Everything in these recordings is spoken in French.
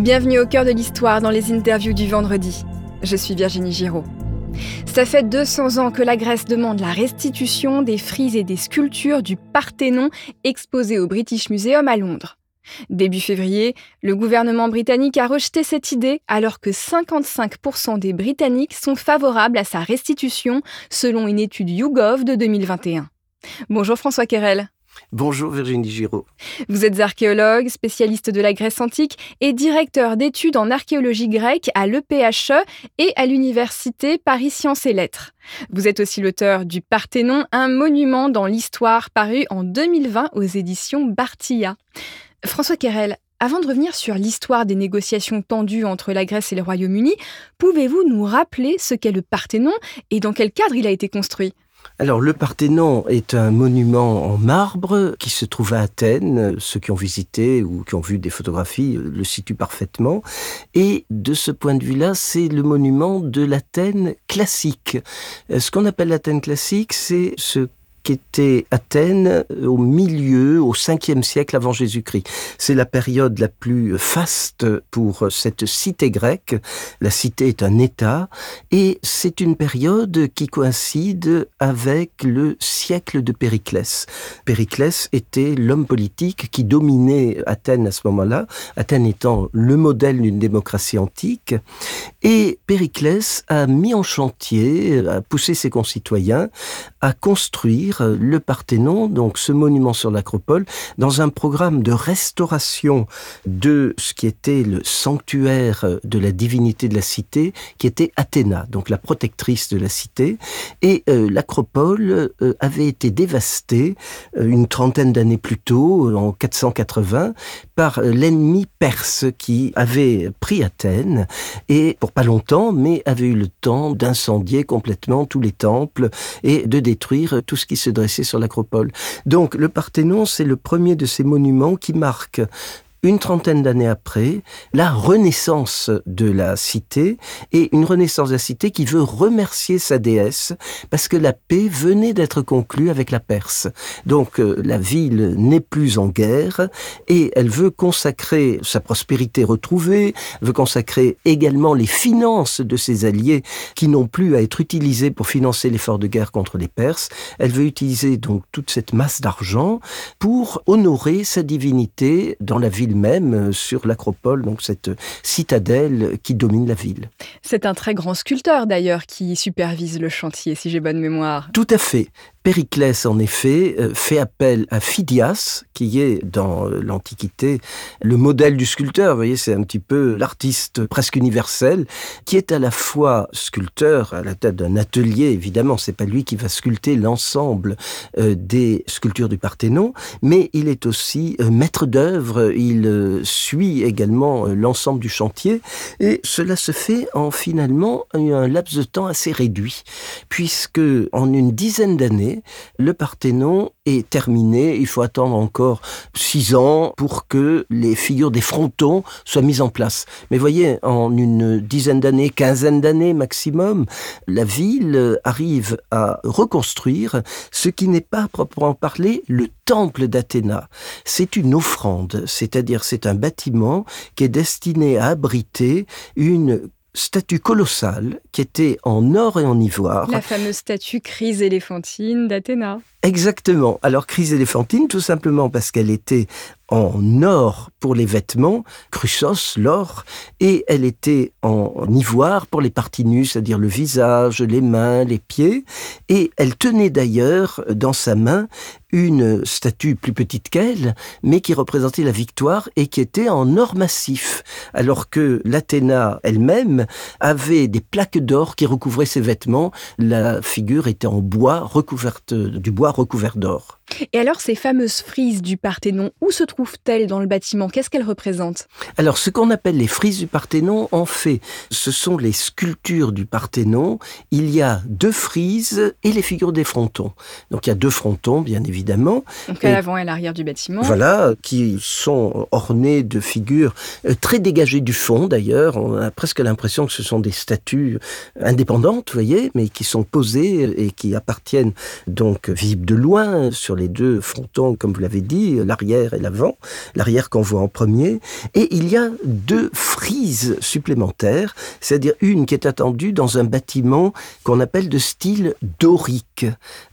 Bienvenue au cœur de l'histoire dans les interviews du vendredi. Je suis Virginie Giraud. Ça fait 200 ans que la Grèce demande la restitution des frises et des sculptures du Parthénon exposées au British Museum à Londres. Début février, le gouvernement britannique a rejeté cette idée alors que 55% des Britanniques sont favorables à sa restitution selon une étude YouGov de 2021. Bonjour François Kerel. Bonjour Virginie Giraud. Vous êtes archéologue, spécialiste de la Grèce antique et directeur d'études en archéologie grecque à l'EPHE et à l'Université Paris Sciences et Lettres. Vous êtes aussi l'auteur du Parthénon, un monument dans l'histoire paru en 2020 aux éditions Bartilla. François Kerel, avant de revenir sur l'histoire des négociations tendues entre la Grèce et le Royaume-Uni, pouvez-vous nous rappeler ce qu'est le Parthénon et dans quel cadre il a été construit? Alors le Parthénon est un monument en marbre qui se trouve à Athènes. Ceux qui ont visité ou qui ont vu des photographies le situent parfaitement. Et de ce point de vue-là, c'est le monument de l'Athènes classique. Euh, ce qu'on appelle l'Athènes classique, c'est ce qu'était Athènes au milieu, au 5e siècle avant Jésus-Christ. C'est la période la plus faste pour cette cité grecque. La cité est un État et c'est une période qui coïncide avec le siècle de Périclès. Périclès était l'homme politique qui dominait Athènes à ce moment-là, Athènes étant le modèle d'une démocratie antique. Et Périclès a mis en chantier, a poussé ses concitoyens à construire le Parthénon, donc ce monument sur l'acropole, dans un programme de restauration de ce qui était le sanctuaire de la divinité de la cité, qui était Athéna, donc la protectrice de la cité. Et euh, l'acropole euh, avait été dévastée euh, une trentaine d'années plus tôt, en 480, par l'ennemi perse qui avait pris Athènes et pour pas longtemps, mais avait eu le temps d'incendier complètement tous les temples et de détruire tout ce qui se dressait sur l'acropole. Donc le Parthénon, c'est le premier de ces monuments qui marque une trentaine d'années après, la renaissance de la cité et une renaissance de la cité qui veut remercier sa déesse parce que la paix venait d'être conclue avec la Perse. Donc euh, la ville n'est plus en guerre et elle veut consacrer sa prospérité retrouvée, veut consacrer également les finances de ses alliés qui n'ont plus à être utilisés pour financer l'effort de guerre contre les Perses. Elle veut utiliser donc toute cette masse d'argent pour honorer sa divinité dans la ville même euh, sur l'acropole, donc cette citadelle qui domine la ville. C'est un très grand sculpteur d'ailleurs qui supervise le chantier, si j'ai bonne mémoire. Tout à fait. Périclès, en effet, euh, fait appel à Phidias, qui est dans euh, l'Antiquité le modèle du sculpteur. Vous voyez, c'est un petit peu l'artiste presque universel, qui est à la fois sculpteur à la tête d'un atelier. Évidemment, c'est pas lui qui va sculpter l'ensemble euh, des sculptures du Parthénon, mais il est aussi maître d'œuvre. Il suit également l'ensemble du chantier, et cela se fait en finalement un laps de temps assez réduit, puisque en une dizaine d'années le Parthénon est terminé. Il faut attendre encore six ans pour que les figures des frontons soient mises en place. Mais voyez, en une dizaine d'années, quinzaine d'années maximum, la ville arrive à reconstruire ce qui n'est pas proprement parlé le temple d'Athéna. C'est une offrande, c'est-à-dire c'est un bâtiment qui est destiné à abriter une statue colossale qui était en or et en ivoire. La fameuse statue crise éléphantine d'Athéna. Exactement. Alors crise éléphantine, tout simplement parce qu'elle était en or pour les vêtements, Chrysos, l'or, et elle était en ivoire pour les parties nues, c'est-à-dire le visage, les mains, les pieds, et elle tenait d'ailleurs dans sa main une statue plus petite qu'elle, mais qui représentait la victoire et qui était en or massif, alors que l'Athéna elle-même avait des plaques d'or qui recouvraient ses vêtements. La figure était en bois recouverte, du bois recouvert d'or. Et alors, ces fameuses frises du Parthénon, où se trouvent-elles dans le bâtiment? Qu'est-ce qu'elles représentent? Alors, ce qu'on appelle les frises du Parthénon, en fait, ce sont les sculptures du Parthénon. Il y a deux frises et les figures des frontons. Donc, il y a deux frontons, bien évidemment. Donc, à l'avant et à l'arrière du bâtiment. Voilà, qui sont ornés de figures euh, très dégagées du fond, d'ailleurs. On a presque l'impression que ce sont des statues indépendantes, vous voyez, mais qui sont posées et qui appartiennent donc visibles de loin sur les deux frontons, comme vous l'avez dit, l'arrière et l'avant, l'arrière qu'on voit en premier, et il y a deux frises frise supplémentaire, c'est-à-dire une qui est attendue dans un bâtiment qu'on appelle de style dorique,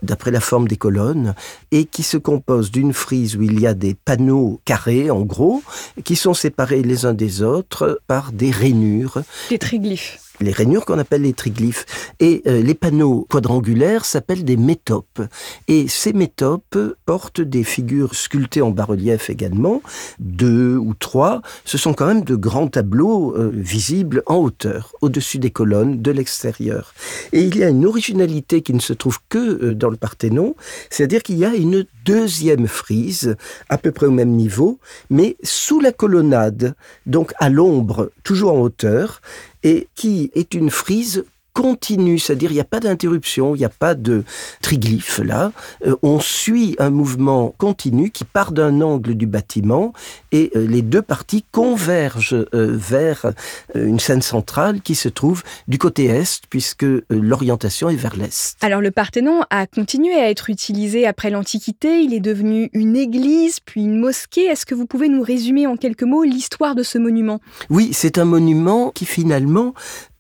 d'après la forme des colonnes, et qui se compose d'une frise où il y a des panneaux carrés, en gros, qui sont séparés les uns des autres par des rainures. Des triglyphes les rainures qu'on appelle les triglyphes. Et euh, les panneaux quadrangulaires s'appellent des métopes. Et ces métopes portent des figures sculptées en bas-relief également, deux ou trois. Ce sont quand même de grands tableaux euh, visibles en hauteur, au-dessus des colonnes, de l'extérieur. Et il y a une originalité qui ne se trouve que euh, dans le Parthénon, c'est-à-dire qu'il y a une deuxième frise, à peu près au même niveau, mais sous la colonnade, donc à l'ombre, toujours en hauteur, et qui est une frise continue, c'est-à-dire il n'y a pas d'interruption, il n'y a pas de triglyphe là. Euh, on suit un mouvement continu qui part d'un angle du bâtiment et euh, les deux parties convergent euh, vers une scène centrale qui se trouve du côté est puisque l'orientation est vers l'est. Alors le Parthénon a continué à être utilisé après l'Antiquité, il est devenu une église puis une mosquée. Est-ce que vous pouvez nous résumer en quelques mots l'histoire de ce monument? Oui, c'est un monument qui finalement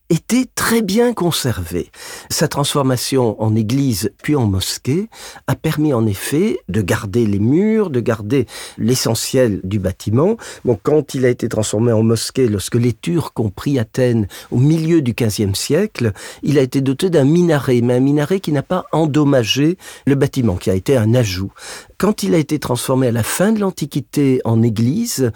était très bien conservé. Sa transformation en église puis en mosquée a permis en effet de garder les murs, de garder l'essentiel du bâtiment. Bon, quand il a été transformé en mosquée, lorsque les Turcs ont pris Athènes au milieu du XVe siècle, il a été doté d'un minaret, mais un minaret qui n'a pas endommagé le bâtiment, qui a été un ajout. Quand il a été transformé à la fin de l'Antiquité en église,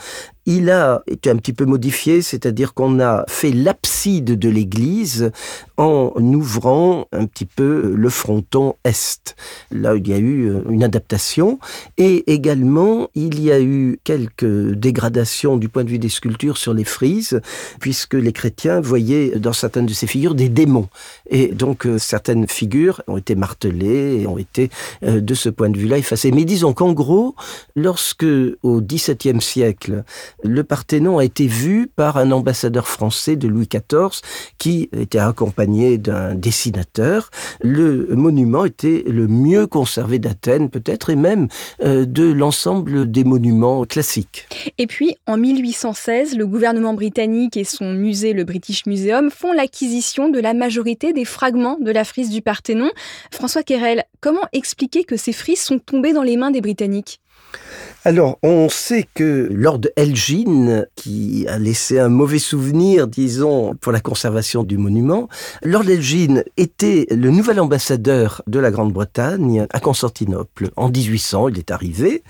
il a été un petit peu modifié, c'est-à-dire qu'on a fait l'abside de l'église en ouvrant un petit peu le fronton est. Là, il y a eu euh, une adaptation. Et également, il y a eu quelques dégradations du point de vue des sculptures sur les frises, puisque les chrétiens voyaient dans certaines de ces figures des démons. Et donc, euh, certaines figures ont été martelées et ont été, euh, de ce point de vue-là, effacées. Mais disons qu'en gros, lorsque, au XVIIe siècle, le Parthénon a été vu par un ambassadeur français de Louis XIV qui était accompagné d'un dessinateur. Le monument était le mieux conservé d'Athènes peut-être et même euh, de l'ensemble des monuments classiques. Et puis en 1816, le gouvernement britannique et son musée, le British Museum, font l'acquisition de la majorité des fragments de la frise du Parthénon. François Querel, comment expliquer que ces frises sont tombées dans les mains des Britanniques? Alors, on sait que Lord Elgin, qui a laissé un mauvais souvenir, disons, pour la conservation du monument, Lord Elgin était le nouvel ambassadeur de la Grande-Bretagne à Constantinople. En 1800, il est arrivé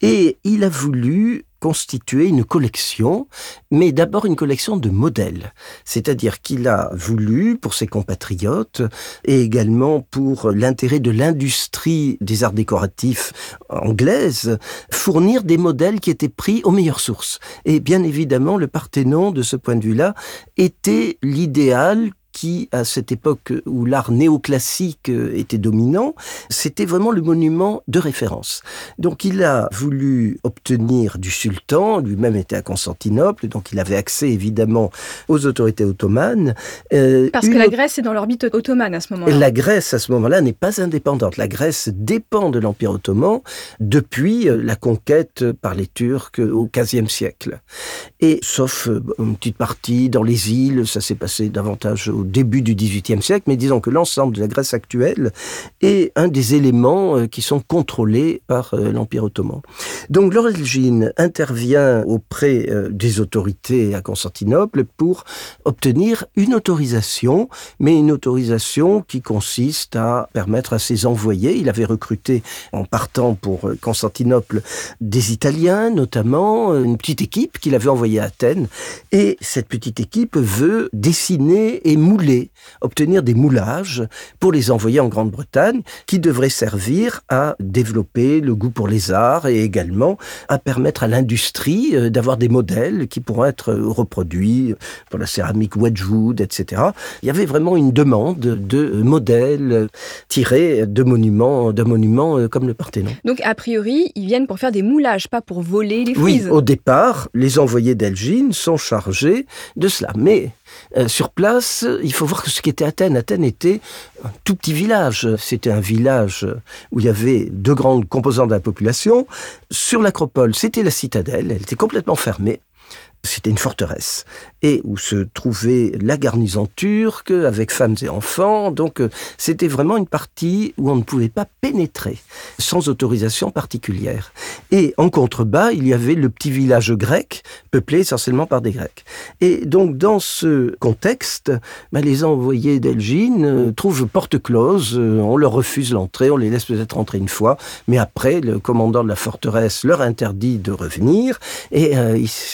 et il a voulu constituer une collection, mais d'abord une collection de modèles. C'est-à-dire qu'il a voulu, pour ses compatriotes, et également pour l'intérêt de l'industrie des arts décoratifs anglaise, fournir des modèles qui étaient pris aux meilleures sources. Et bien évidemment, le Parthénon, de ce point de vue-là, était l'idéal qui, à cette époque où l'art néoclassique euh, était dominant, c'était vraiment le monument de référence. Donc il a voulu obtenir du sultan, lui-même était à Constantinople, donc il avait accès évidemment aux autorités ottomanes. Euh, Parce que la Grèce est dans l'orbite ottomane à ce moment-là. La Grèce à ce moment-là n'est pas indépendante. La Grèce dépend de l'Empire ottoman depuis euh, la conquête par les Turcs au XVe siècle. Et sauf une petite partie dans les îles, ça s'est passé davantage au début du XVIIIe siècle, mais disons que l'ensemble de la Grèce actuelle est un des éléments euh, qui sont contrôlés par euh, l'Empire ottoman. Donc l'origine intervient auprès euh, des autorités à Constantinople pour obtenir une autorisation, mais une autorisation qui consiste à permettre à ses envoyés, il avait recruté en partant pour Constantinople des Italiens notamment, une petite équipe qu'il avait envoyée à Athènes, et cette petite équipe veut dessiner et mouler, obtenir des moulages pour les envoyer en Grande-Bretagne, qui devraient servir à développer le goût pour les arts et également à permettre à l'industrie euh, d'avoir des modèles qui pourront être reproduits pour la céramique Wedgwood, etc. Il y avait vraiment une demande de modèles tirés de monuments, de monuments euh, comme le Parthénon. Donc a priori, ils viennent pour faire des moulages, pas pour voler les frises. Oui, au départ, les envoyés d'Elgine sont chargés de cela. Mais euh, sur place, il faut voir ce qu'était Athènes. Athènes était un tout petit village. C'était un village où il y avait deux grandes composantes de la population. Sur l'acropole, c'était la citadelle. Elle était complètement fermée. C'était une forteresse et où se trouvait la garnison turque avec femmes et enfants. Donc euh, c'était vraiment une partie où on ne pouvait pas pénétrer sans autorisation particulière. Et en contrebas, il y avait le petit village grec peuplé essentiellement par des Grecs. Et donc dans ce contexte, bah, les envoyés d'Elgine euh, trouvent porte close, euh, on leur refuse l'entrée, on les laisse peut-être entrer une fois, mais après le commandant de la forteresse leur interdit de revenir et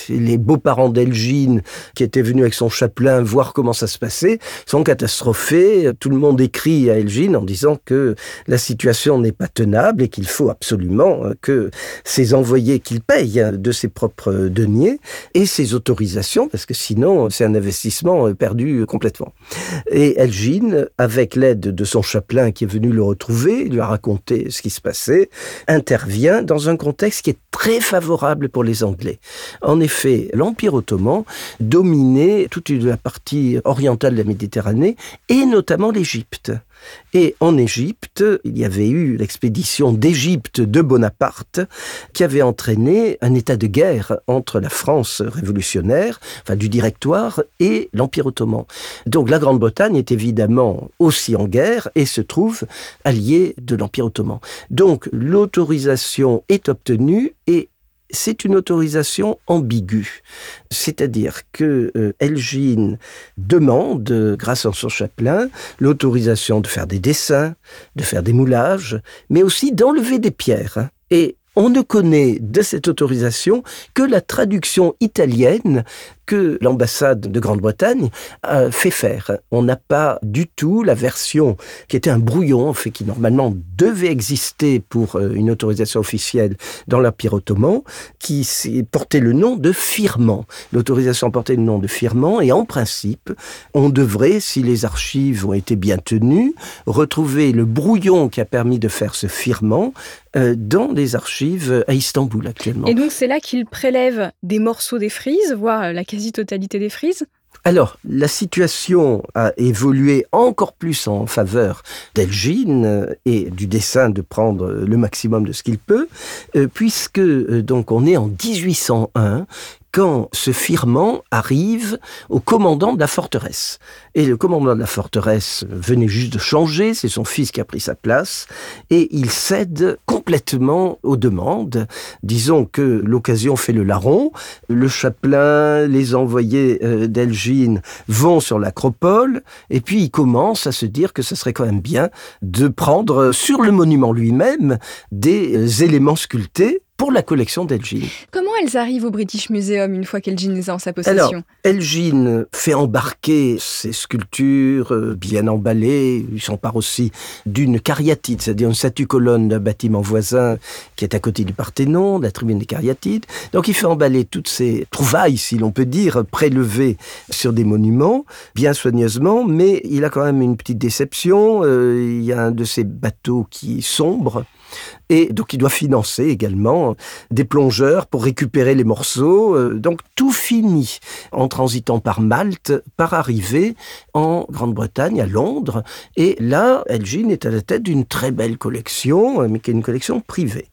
les beaux-parents d'Elgine qui était venu avec son chapelain voir comment ça se passait, sont catastrophés. Tout le monde écrit à Elgin en disant que la situation n'est pas tenable et qu'il faut absolument que ses envoyés qu'il paye de ses propres deniers et ses autorisations, parce que sinon c'est un investissement perdu complètement. Et Elgin, avec l'aide de son chapelain qui est venu le retrouver, lui a raconté ce qui se passait, intervient dans un contexte qui est très favorable pour les Anglais. En effet, l'Empire ottoman dominait toute la partie orientale de la Méditerranée et notamment l'Égypte. Et en Égypte, il y avait eu l'expédition d'Égypte de Bonaparte qui avait entraîné un état de guerre entre la France révolutionnaire, enfin du directoire, et l'Empire ottoman. Donc la Grande-Bretagne est évidemment aussi en guerre et se trouve alliée de l'Empire ottoman. Donc l'autorisation est obtenue et c'est une autorisation ambiguë. C'est-à-dire que euh, Elgin demande, grâce à son chapelain, l'autorisation de faire des dessins, de faire des moulages, mais aussi d'enlever des pierres. Et on ne connaît de cette autorisation que la traduction italienne que l'ambassade de Grande-Bretagne a fait faire. On n'a pas du tout la version qui était un brouillon, en fait, qui normalement devait exister pour euh, une autorisation officielle dans l'Empire ottoman, qui portait le nom de firman. L'autorisation portait le nom de firman et en principe, on devrait, si les archives ont été bien tenues, retrouver le brouillon qui a permis de faire ce firman euh, dans les archives à Istanbul actuellement. Et donc c'est là qu'il prélève des morceaux des frises, voire la quasi-totalité des frises. Alors, la situation a évolué encore plus en faveur d'Elgin euh, et du dessin de prendre le maximum de ce qu'il peut, euh, puisque donc on est en 1801 quand ce firmant arrive au commandant de la forteresse. Et le commandant de la forteresse venait juste de changer, c'est son fils qui a pris sa place, et il cède complètement aux demandes. Disons que l'occasion fait le larron, le chapelain, les envoyés euh, d'Elgine vont sur l'acropole, et puis il commence à se dire que ce serait quand même bien de prendre sur le monument lui-même des euh, éléments sculptés pour la collection d'Elgin. Comment elles arrivent au British Museum une fois qu'Elgin les a en sa possession? Alors, Elgin fait embarquer ses sculptures euh, bien emballées. Il s'empare aussi d'une cariatide, c'est-à-dire une statue-colonne d'un bâtiment voisin qui est à côté du Parthénon, de la tribune des cariatides. Donc il fait emballer toutes ces trouvailles, si l'on peut dire, prélevées sur des monuments, bien soigneusement, mais il a quand même une petite déception. Euh, il y a un de ces bateaux qui sombre et donc il doit financer également des plongeurs pour récupérer les morceaux. Euh, donc tout finit en transitant par Malte, par arriver en Grande-Bretagne, à Londres. Et là, Elgin est à la tête d'une très belle collection, euh, mais qui est une collection privée.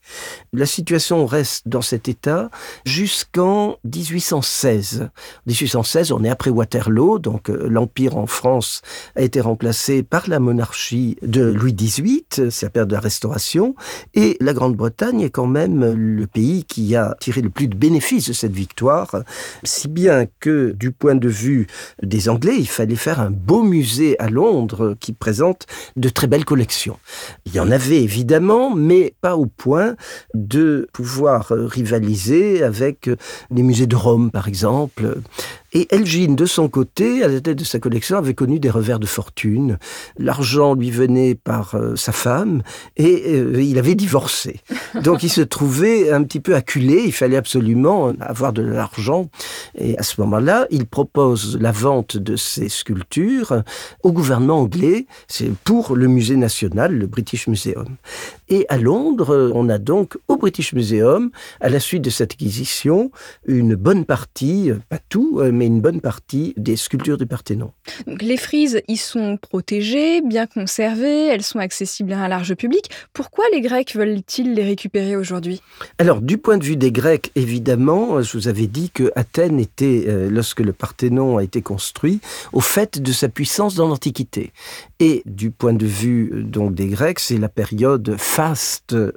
La situation reste dans cet état jusqu'en 1816. 1816, on est après Waterloo, donc euh, l'Empire en France a été remplacé par la monarchie de Louis XVIII, c'est la période de la Restauration, la Grande-Bretagne est quand même le pays qui a tiré le plus de bénéfices de cette victoire, si bien que du point de vue des Anglais, il fallait faire un beau musée à Londres qui présente de très belles collections. Il y en avait évidemment, mais pas au point de pouvoir rivaliser avec les musées de Rome, par exemple. Et Elgin, de son côté, à la tête de sa collection, avait connu des revers de fortune. L'argent lui venait par euh, sa femme et euh, il avait divorcé. Donc il se trouvait un petit peu acculé, il fallait absolument avoir de l'argent. Et à ce moment-là, il propose la vente de ses sculptures au gouvernement anglais, c'est pour le musée national, le British Museum. Et à Londres, on a donc au British Museum, à la suite de cette acquisition, une bonne partie, pas tout, mais une bonne partie des sculptures du Parthénon. Donc les frises, ils sont protégées, bien conservées, elles sont accessibles à un large public. Pourquoi les Grecs veulent-ils les récupérer aujourd'hui? Alors, du point de vue des Grecs, évidemment, je vous avais dit que Athènes était, euh, lorsque le Parthénon a été construit, au fait de sa puissance dans l'Antiquité. Et du point de vue euh, donc des Grecs, c'est la période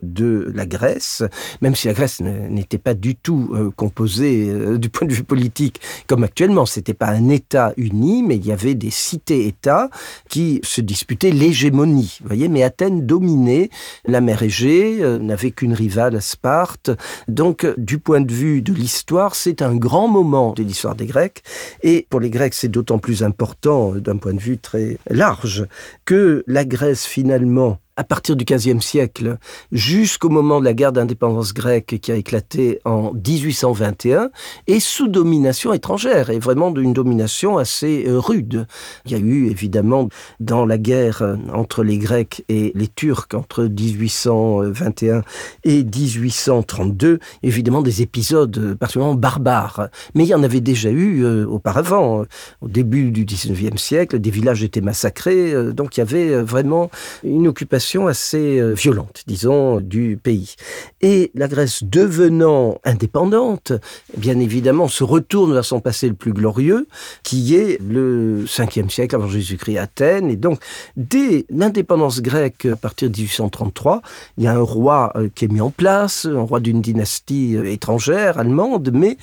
de la Grèce, même si la Grèce n'était pas du tout euh, composée du point de vue politique comme actuellement. C'était pas un État uni, mais il y avait des cités-États qui se disputaient l'hégémonie. voyez, mais Athènes dominait la mer Égée, n'avait qu'une rivale, Sparte. Donc, du point de vue de l'histoire, c'est un grand moment de l'histoire des Grecs. Et pour les Grecs, c'est d'autant plus important d'un point de vue très large que la Grèce, finalement, à partir du XVe siècle jusqu'au moment de la guerre d'indépendance grecque qui a éclaté en 1821 et sous domination étrangère et vraiment d'une domination assez euh, rude. Il y a eu évidemment dans la guerre euh, entre les Grecs et les Turcs entre 1821 et 1832 évidemment des épisodes particulièrement barbares. Mais il y en avait déjà eu euh, auparavant. Au début du XIXe siècle, des villages étaient massacrés, donc il y avait vraiment une occupation assez euh, violente, disons, du pays. Et la Grèce devenant indépendante, bien évidemment, se retourne vers son passé le plus glorieux, qui est le 5e siècle avant Jésus-Christ Athènes. Et donc, dès l'indépendance grecque, à partir de 1833, il y a un roi euh, qui est mis en place, un roi d'une dynastie euh, étrangère, allemande, mais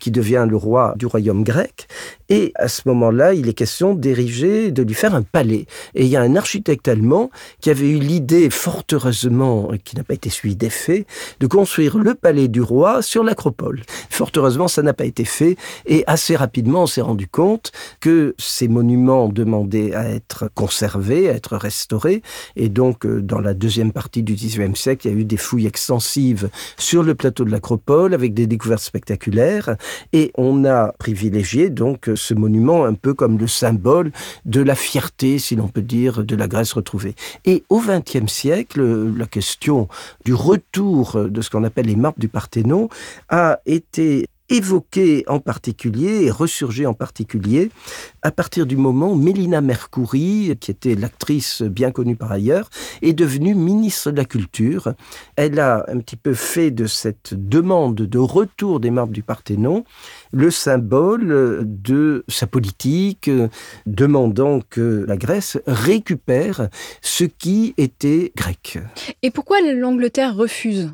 qui devient le roi du royaume grec. Et à ce moment-là, il est question d'ériger, de lui faire un palais. Et il y a un architecte allemand qui avait eu l'idée, fort heureusement, qui n'a pas été suivie d'effet, de construire le palais du roi sur l'acropole. Fort heureusement, ça n'a pas été fait. Et assez rapidement, on s'est rendu compte que ces monuments demandaient à être conservés, à être restaurés. Et donc, euh, dans la deuxième partie du XIXe siècle, il y a eu des fouilles extensives sur le plateau de l'acropole avec des découvertes spectaculaires. Et on a privilégié donc ce monument un peu comme le symbole de la fierté, si l'on peut dire, de la Grèce retrouvée. Et au XXe siècle, la question du retour de ce qu'on appelle les marbres du Parthénon a été évoqué en particulier et ressurgé en particulier à partir du moment où Mélina Mercouri, qui était l'actrice bien connue par ailleurs, est devenue ministre de la Culture. Elle a un petit peu fait de cette demande de retour des marbres du Parthénon le symbole de sa politique, demandant que la Grèce récupère ce qui était grec. Et pourquoi l'Angleterre refuse?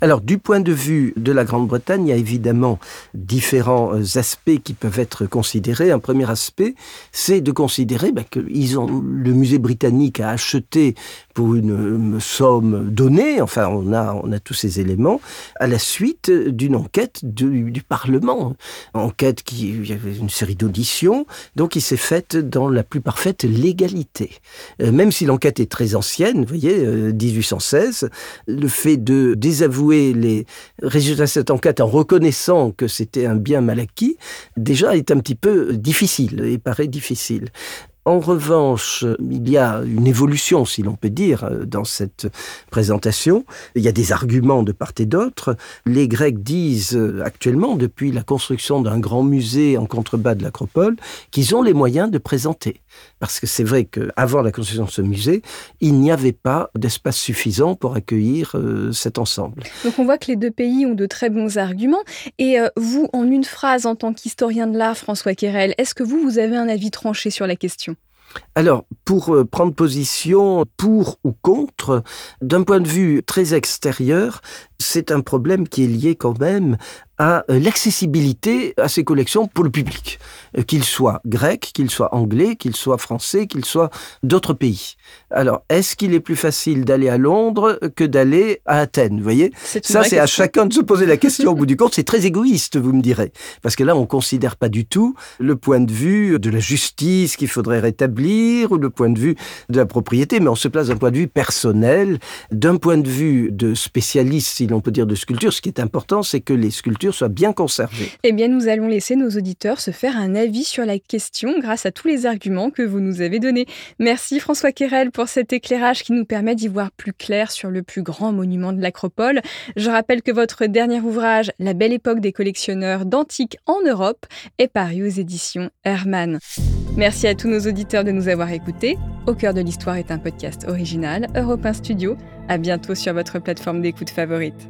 Alors, du point de vue de la Grande-Bretagne, il y a évidemment différents euh, aspects qui peuvent être considérés. Un premier aspect, c'est de considérer ben, que ont, le musée britannique a acheté pour une somme donnée, enfin on a, on a tous ces éléments, à la suite d'une enquête du, Parlement. Enquête qui, il y avait une série d'auditions, donc qui s'est faite dans la plus parfaite légalité. Euh, même si l'enquête est très ancienne, vous voyez, 1816, euh, le fait de désavouer les résultats de cette enquête en reconnaissant que c'était un bien mal acquis, déjà est un petit peu difficile et paraît difficile. En revanche, il y a une évolution, si l'on peut dire, dans cette présentation. Il y a des arguments de part et d'autre. Les Grecs disent actuellement, depuis la construction d'un grand musée en contrebas de l'Acropole, qu'ils ont les moyens de présenter. Parce que c'est vrai qu'avant la construction de ce musée, il n'y avait pas d'espace suffisant pour accueillir euh, cet ensemble. Donc on voit que les deux pays ont de très bons arguments. Et euh, vous, en une phrase, en tant qu'historien de l'art, François Querel, est-ce que vous, vous avez un avis tranché sur la question? Alors, pour euh, prendre position pour ou contre, d'un point de vue très extérieur, c'est un problème qui est lié quand même à euh, l'accessibilité à ces collections pour le public, euh, qu'il soit grec, qu'il soit anglais, qu'il soit français, qu'il soit d'autres pays. Alors, est-ce qu'il est plus facile d'aller à Londres que d'aller à Athènes Vous voyez? Ça, c'est à chacun de se poser la question. Au bout du compte, c'est très égoïste, vous me direz. Parce que là, on ne considère pas du tout le point de vue de la justice qu'il faudrait rétablir ou le point de vue de la propriété, mais on se place d'un point de vue personnel, d'un point de vue de spécialiste, si l'on peut dire de sculpture. Ce qui est important, c'est que les sculptures structure soit bien conservée. Eh bien, nous allons laisser nos auditeurs se faire un avis sur la question grâce à tous les arguments que vous nous avez donnés. Merci François Querel pour cet éclairage qui nous permet d'y voir plus clair sur le plus grand monument de l'Acropole. Je rappelle que votre dernier ouvrage, La belle époque des collectionneurs d'antiques en Europe, est paru aux éditions Hermann. Merci à tous nos auditeurs de nous avoir écoutés. Au cœur de l'histoire est un podcast original, Europe 1 Studio. À bientôt sur votre plateforme d'écoute favorite.